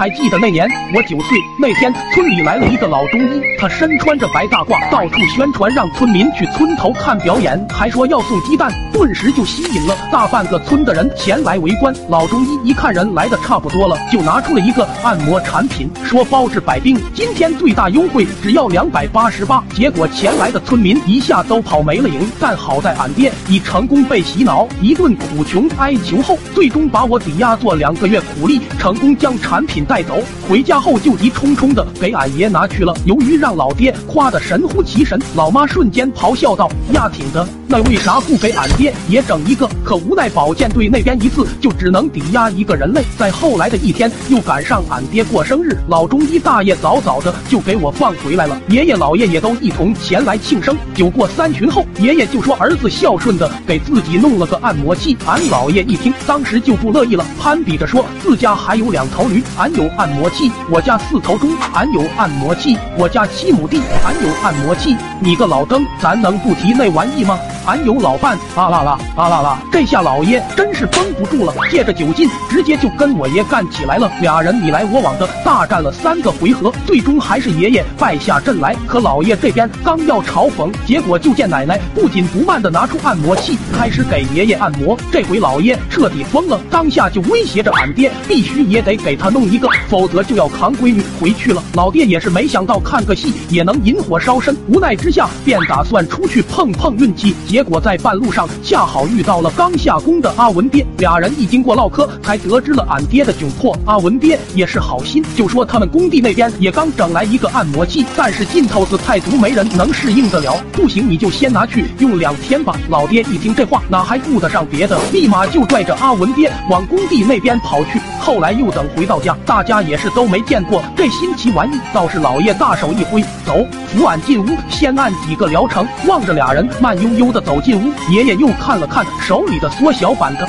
还记得那年我九岁那天，村里来了一个老中医，他身穿着白大褂，到处宣传让村民去村头看表演，还说要送鸡蛋，顿时就吸引了大半个村的人前来围观。老中医一看人来的差不多了，就拿出了一个按摩产品，说包治百病，今天最大优惠，只要两百八十八。结果前来的村民一下都跑没了影，但好在俺爹已成功被洗脑，一顿苦穷哀求后，最终把我抵押做两个月苦力，成功将产品带走。回家后就急冲冲的给俺爷拿去了。由于让老爹夸得神乎其神，老妈瞬间咆哮道：“呀挺的，那为啥不给俺爹也整一个？”可无奈保健队那边一次就只能抵押一个人类。在后来的一天，又赶上俺爹过生日，老中医大爷早早的就给我放回来了。爷爷姥爷也都一同前来庆生。酒过三巡后，爷爷就说儿子孝顺的给自己弄了个按摩器。俺姥爷一听，当时就不乐意了，攀比着说自家还有两头驴，俺有按摩器；我家四头猪，俺有按摩器；我家七亩地，俺有按摩器。你个老登，咱能不提那玩意吗？俺有老伴，啊啦啦，啊啦啦！这下老爷真是绷不住了，借着酒劲，直接就跟我爷干起来了。俩人你来我往的大战了三个回合，最终还是爷爷败下阵来。可老爷这边刚要嘲讽，结果就见奶奶不紧不慢的拿出按摩器，开始给爷爷按摩。这回老爷彻底疯了，当下就威胁着俺爹，必须也得给他弄一个，否则就要扛闺女回去了。老爹也是没想到看个戏也能引火烧身，无奈之下便打算出去碰碰运气。结果在半路上恰好遇到了刚下工的阿文爹，俩人一经过唠嗑，才得知了俺爹的窘迫。阿文爹也是好心，就说他们工地那边也刚整来一个按摩器，但是劲头子太足，没人能适应得了。不行，你就先拿去用两天吧。老爹一听这话，哪还顾得上别的，立马就拽着阿文爹往工地那边跑去。后来又等回到家，大家也是都没见过这新奇玩意，倒是老爷大手一挥，走，扶俺进屋，先按几个疗程。望着俩人慢悠悠的走进屋，爷爷又看了看手里的缩小版的，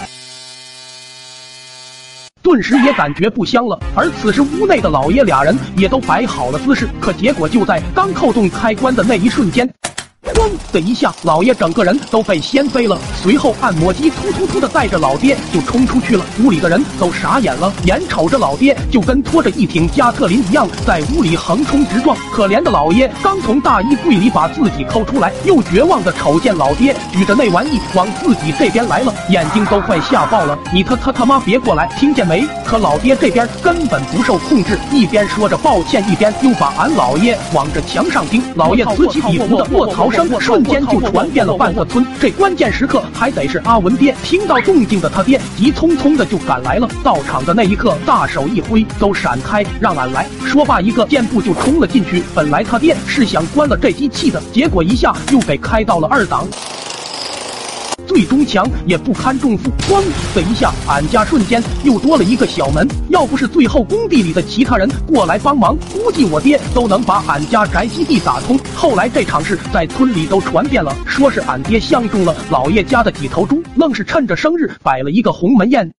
顿时也感觉不香了。而此时屋内的老爷俩人也都摆好了姿势，可结果就在刚扣动开关的那一瞬间。咣的一下，老爷整个人都被掀飞了。随后，按摩机突突突的带着老爹就冲出去了。屋里的人都傻眼了，眼瞅着老爹就跟拖着一挺加特林一样，在屋里横冲直撞。可怜的老爷刚从大衣柜里把自己抠出来，又绝望的瞅见老爹举着那玩意往自己这边来了，眼睛都快吓爆了。你他他他妈别过来，听见没？可老爹这边根本不受控制，一边说着抱歉，一边又把俺老爷往着墙上钉。老爷此起彼伏的卧槽声。瞬间就传遍了半个村，这关键时刻还得是阿文爹听到动静的，他爹急匆匆的就赶来了。到场的那一刻，大手一挥，都闪开，让俺来说罢，一个箭步就冲了进去。本来他爹是想关了这机器的，结果一下又给开到了二档。最终墙也不堪重负，咣的一下，俺家瞬间又多了一个小门。要不是最后工地里的其他人过来帮忙，估计我爹都能把俺家宅基地打通。后来这场事在村里都传遍了，说是俺爹相中了老爷家的几头猪，愣是趁着生日摆了一个鸿门宴。